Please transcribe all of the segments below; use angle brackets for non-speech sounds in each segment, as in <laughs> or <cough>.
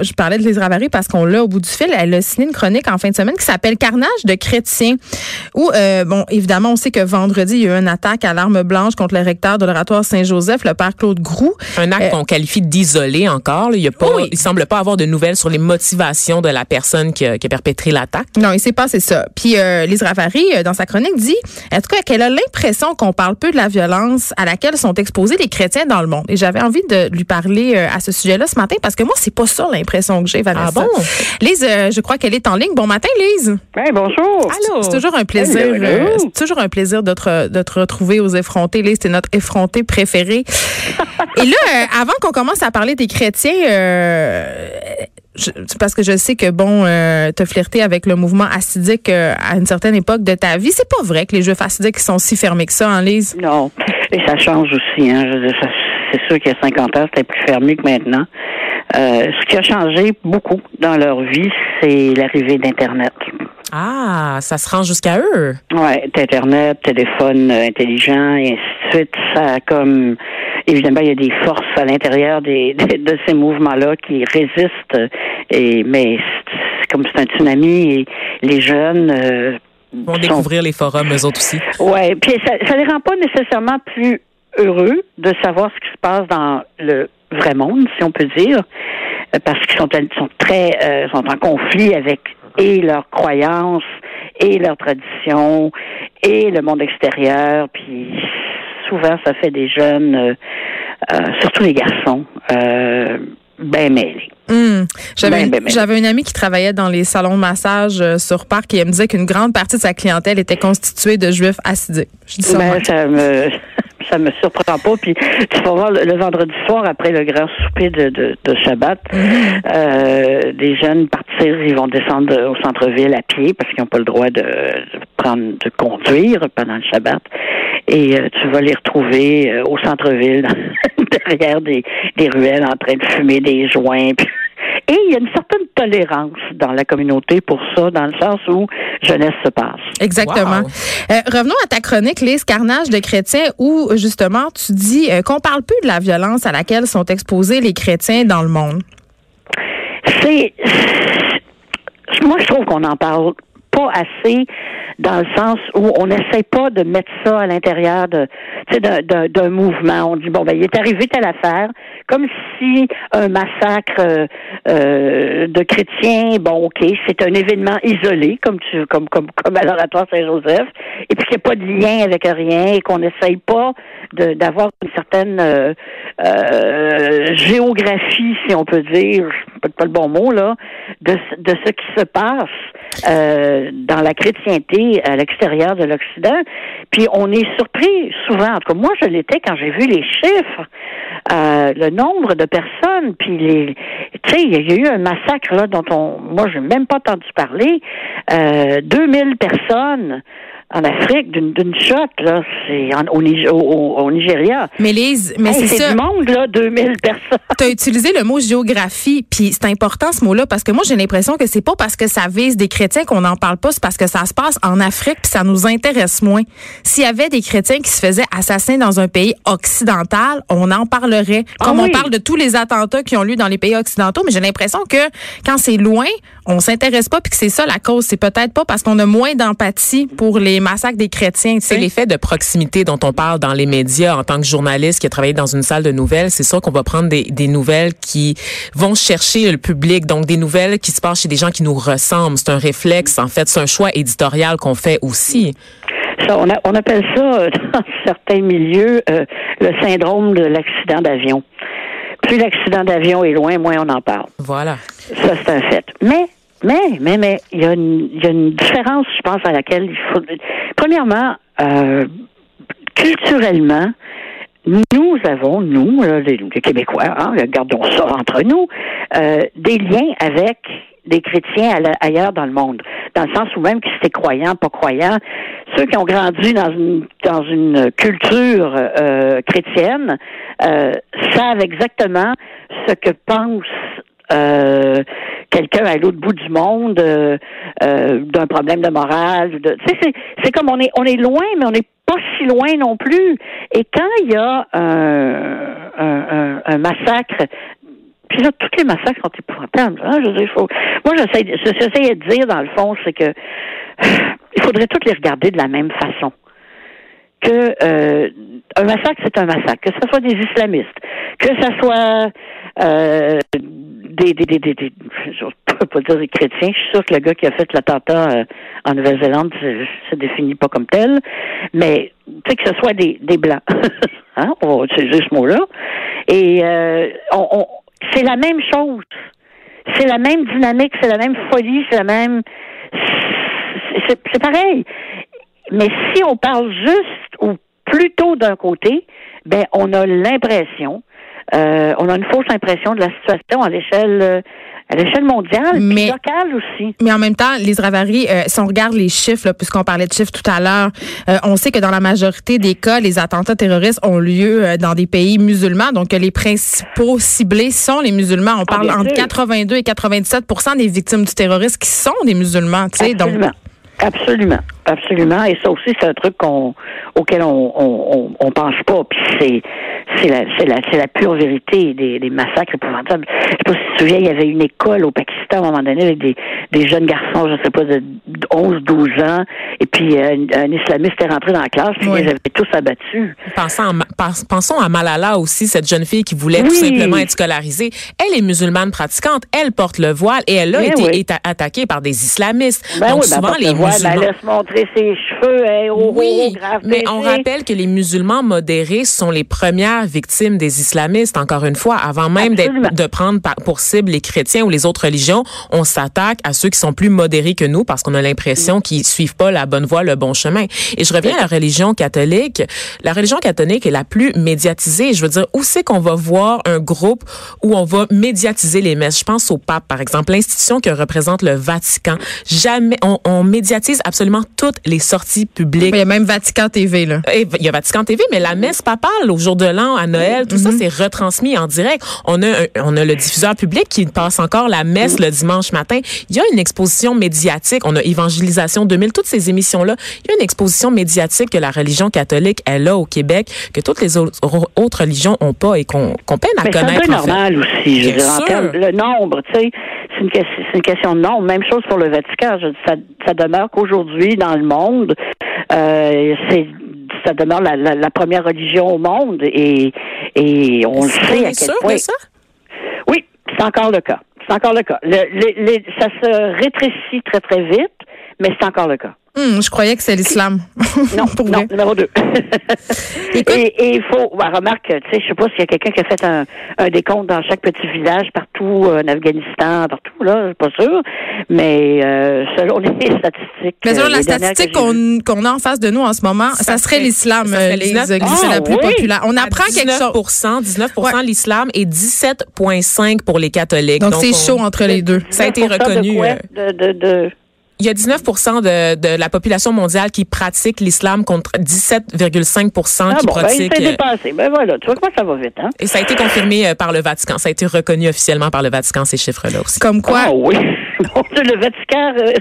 je parlais de Lise Ravary parce qu'on l'a au bout du fil. Elle a signé une chronique en fin de semaine qui s'appelle Carnage de chrétiens. Où, euh, bon, évidemment, on sait que vendredi, il y a eu une attaque à l'arme blanche contre le recteur de l'oratoire Saint-Joseph, le père Claude Groux. Un acte qu'on qualifie d'isolé encore. Il y a pas, il semble pas avoir de nouvelles sur les motivations de la personne qui a, qui a perpétré l'attaque. Non, il s'est passé ça. Puis euh, Lise Ravary, euh, dans sa chronique, dit, en tout cas, qu'elle a l'impression qu'on parle peu de la violence à laquelle sont exposés les chrétiens dans le monde. Et j'avais envie de lui parler à ce sujet-là ce matin parce que moi, c'est pas ça l'impression que j'ai, Vanessa. Ah bon? Lise, euh, je crois qu'elle est en ligne. Bon matin, Lise. Oui, bonjour. Allô? C'est toujours un plaisir. Euh, c'est toujours un plaisir de te, de te retrouver aux effrontés. Lise, c'est notre effronté préféré. Et là, euh, avant qu'on commence à parler des chrétiens, euh, je- parce que je sais que bon, euh, t'as flirté avec le mouvement assidique euh, à une certaine époque de ta vie. C'est pas vrai que les juifs assidiques sont si fermés que ça, hein, Lise? Non. Et ça change aussi. Hein. Je veux dire, ça- C'est sûr qu'il y a 50 ans, c'était plus fermé que maintenant. Euh, ce qui a changé beaucoup dans leur vie, c'est l'arrivée d'Internet. Ah, ça se rend jusqu'à eux? Ouais, Internet, téléphone euh, intelligent et ainsi de suite. Ça a comme évidemment il y a des forces à l'intérieur des, <laughs> de, de ces mouvements-là qui résistent. Et mais c'est comme c'est un tsunami et les jeunes euh, Ils vont sont- découvrir les forums, eux autres aussi. Ouais, puis ça, ça les rend pas nécessairement plus heureux de savoir ce qui se passe dans le vrai monde, si on peut dire, euh, parce qu'ils sont, sont très euh, sont en conflit avec et leurs croyances et leurs traditions et le monde extérieur, puis souvent ça fait des jeunes, euh, euh, surtout les garçons, euh, ben mêlés. J'avais Ben, ben, ben. j'avais une amie qui travaillait dans les salons de massage euh, sur Parc et elle me disait qu'une grande partie de sa clientèle était constituée de juifs assidiques. Je dis ça. Ben, ça me ça me surprend pas. Puis tu vas voir le, le vendredi soir après le grand souper de, de, de Shabbat, euh, des jeunes partir, ils vont descendre au centre-ville à pied parce qu'ils n'ont pas le droit de, de prendre de conduire pendant le Shabbat. Et euh, tu vas les retrouver euh, au centre-ville, <laughs> derrière des, des ruelles, en train de fumer des joints. Puis- Et il y a une certaine tolérance dans la communauté pour ça, dans le sens où jeunesse se passe. Exactement. Wow. Euh, revenons à ta chronique, Lise Carnage de chrétiens, où justement tu dis euh, qu'on parle plus de la violence à laquelle sont exposés les chrétiens dans le monde. c'est moi je trouve qu'on n'en parle pas assez dans le sens où on n'essaie pas de mettre ça à l'intérieur de d'un, mouvement. On dit bon ben il est arrivé telle affaire, comme si un massacre euh, euh, de chrétiens, bon ok, c'est un événement isolé, comme tu comme comme comme à l'oratoire Saint-Joseph, et puis qu'il n'y a pas de lien avec rien et qu'on n'essaye pas d'avoir une certaine euh, euh, géographie, si on peut dire, peut pas le bon mot là, de, de ce qui se passe euh, dans la chrétienté à l'extérieur de l'Occident. Puis on est surpris souvent, en tout cas moi je l'étais quand j'ai vu les chiffres, euh, le nombre de personnes, puis tu sais, il y a eu un massacre là dont on, moi j'ai même pas entendu parler, euh, 2000 personnes en Afrique d'une shot là, c'est au, au, au- Nigeria. Mais Lise, mais Hey, c'est ça. du monde là, 2000 personnes. Tu as utilisé le mot géographie, puis c'est important ce mot-là parce que moi j'ai l'impression que c'est pas parce que ça vise des chrétiens qu'on n'en parle pas, c'est parce que ça se passe en Afrique puis ça nous intéresse moins. S'il y avait des chrétiens qui se faisaient assassiner dans un pays occidental, on en parlerait. Ah Comme on parle de tous les attentats qui ont lieu dans les pays occidentaux, mais j'ai l'impression que quand c'est loin, on s'intéresse pas puis que c'est ça la cause. C'est peut-être pas parce qu'on a moins d'empathie pour les massacres des chrétiens. tu sais. C'est l'effet de proximité dont on parle dans les médias en tant que journaliste qui a travaillé dans une salle de nouvelles. C'est sûr qu'on va prendre des, des nouvelles qui vont chercher le public, donc des nouvelles qui se passent chez des gens qui nous ressemblent. C'est un réflexe, en fait, c'est un choix éditorial qu'on fait aussi. Ça, on, a- on appelle ça euh, dans certains milieux euh, le syndrome de l'accident d'avion. Plus l'accident d'avion est loin, moins on en parle. Voilà. Ça, c'est un fait. Mais, mais, mais, mais, il y, a une- il y a une différence, je pense, à laquelle il faut. Premièrement, euh, culturellement, nous avons, nous, les, les Québécois, hein, gardons ça entre nous, euh, des liens avec des chrétiens ailleurs dans le monde. Dans le sens où même qu'ils étaient croyants, pas croyants, ceux qui ont grandi dans une dans une culture euh, chrétienne euh, savent exactement ce que pense euh, quelqu'un à l'autre bout du monde euh, euh, d'un problème de morale. De, c'est, c'est comme on est on est loin, mais on n'est pas si loin non plus. Et quand il y a un, un, un- massacre Puis là, tous les massacres sont épouvantables. Hein? Je dire, faut... Moi, j'essaie, j'essayais de dire, dans le fond, c'est que <sighs> il faudrait tous les regarder de la même façon. Que euh, un massacre, c'est un massacre. Que ce soit des islamistes, que ce soit euh, des, des, des, des, des je peux pas dire des chrétiens. Je suis sûr que le gars qui a fait l'attentat euh, en Nouvelle-Zélande se, définit pas comme tel, mais tu sais que ce soit des, des blancs. <laughs> hein? On va utiliser ce mot-là. Et euh, on, on, c'est la même chose. C'est la même dynamique, c'est la même folie, c'est la même. C'est pareil. Mais si on parle juste ou plutôt d'un côté, ben on a l'impression, euh, on a une fausse impression de la situation à l'échelle à l'échelle mondiale, mais locale aussi. Mais en même temps, les Ravary, euh, si on regarde les chiffres, puisqu'on parlait de chiffres tout à l'heure, euh, on sait que dans la majorité des cas, les attentats terroristes ont lieu euh, dans des pays musulmans, donc les principaux ciblés sont les musulmans. On ah, parle entre 82 et 97% des victimes du terrorisme qui sont des musulmans. Donc Absolument, absolument. Et ça aussi, c'est un truc qu'on auquel on, on, on, pense pas. Puis c'est c'est la c'est la c'est la pure vérité des, des massacres épouvantables. Je sais pas si tu te souviens, il y avait une école au Pakistan à un moment donné avec des, des jeunes garçons, je sais pas, de 11, 12 ans, et puis euh, un, islamiste est rentré dans la classe, puis ils avaient tous abattus. Pensons à, pensons à Malala aussi, cette jeune fille qui voulait tout simplement être scolarisée. Elle est musulmane pratiquante, elle porte le voile et elle a été attaquée par des islamistes. Ben Donc souvent les ben, elle laisse montrer ses cheveux, hein, oui, mais on rappelle que les musulmans modérés sont les premières victimes des islamistes. Encore une fois, avant même de prendre pour cible les chrétiens ou les autres religions, on s'attaque à ceux qui sont plus modérés que nous parce qu'on a l'impression mm. qu'ils suivent pas la bonne voie, le bon chemin. Et je reviens à la religion catholique. La religion catholique est la plus médiatisée. Je veux dire, où c'est qu'on va voir un groupe où on va médiatiser les messes? Je pense au pape, par exemple, l'institution que représente le Vatican. Jamais, on, on médiatise absolument toutes les sorties publiques. Il y a même Vatican TV, là. il y a Vatican TV, mais la messe papale au jour de l'an, à Noël, tout ça, mhm. c'est retransmis en direct. On a, on a le diffuseur public qui passe encore la messe le dimanche matin. Il y a une exposition médiatique. On a Évangélisation 2000, toutes ces émissions-là. Il y a une exposition médiatique que la religion catholique, elle a au Québec, que toutes les autres, religions ont pas et qu'on peine à connaître. C'est un peu normal aussi. Je veux dire, le nombre, tu sais, c'est une, une, question de nombre. Même chose pour le Vatican. Je, ça, ça demeure aujourd'hui dans le monde, euh, c'est ça demeure la, la, première religion au monde et, et on le sait à quel point. ça? Oui, c'est encore le cas. C'est encore le cas. Le, ça se rétrécit très très vite, mais c'est encore le cas. Hmm, je croyais que c'est l'islam. <laughs> Non, <laughs> non, numéro deux. <laughs> et il faut, bah, remarque, tu sais, je sais pas s'il y a quelqu'un qui a fait un, un décompte dans chaque petit village partout euh, en Afghanistan, partout là, je suis pas sûr, mais euh, selon les statistiques. Mais selon euh, la statistique qu'on a en face de nous en ce moment, ça, serait l'islam, les c'est la plus populaire. On apprend quelque chose. 19% l'islam et 17,5 pour les catholiques. Donc, c'est chaud entre les deux. Ça a été reconnu. de, de, de il y a 19 de, de la population mondiale qui pratique l'islam contre 17,5 ah qui bon, pratique. Ben, dépassé. Ben voilà, tu vois comment ça va vite, hein? Et ça a été confirmé euh, par le Vatican. Ça a été reconnu officiellement par le Vatican, ces chiffres-là aussi. Comme quoi? Ah oui. <laughs> le Vatican, euh,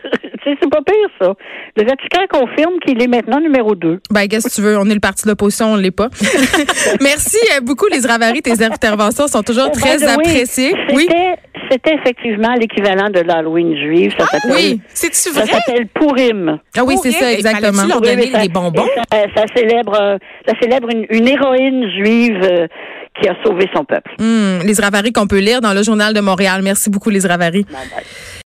<laughs> c'est pas pire, ça. Le Vatican confirme qu'il est maintenant numéro 2. Ben, qu'est-ce que tu veux? On est le parti de l'opposition, on l'est pas. <laughs> Merci euh, beaucoup, les Ravary. Tes interventions sont toujours oh, très appréciées. Oui. C'était effectivement l'équivalent de l'Halloween juive. Ça ah, oui, c'est Ça s'appelle Purim. Ah oui, c'est ça, exactement. leur donner des bonbons? Ça, célèbre, ça célèbre une, héroïne juive euh, qui a sauvé son peuple. Hmm, les Ravary qu'on peut lire dans le Journal de Montréal. Merci beaucoup, les Ravary.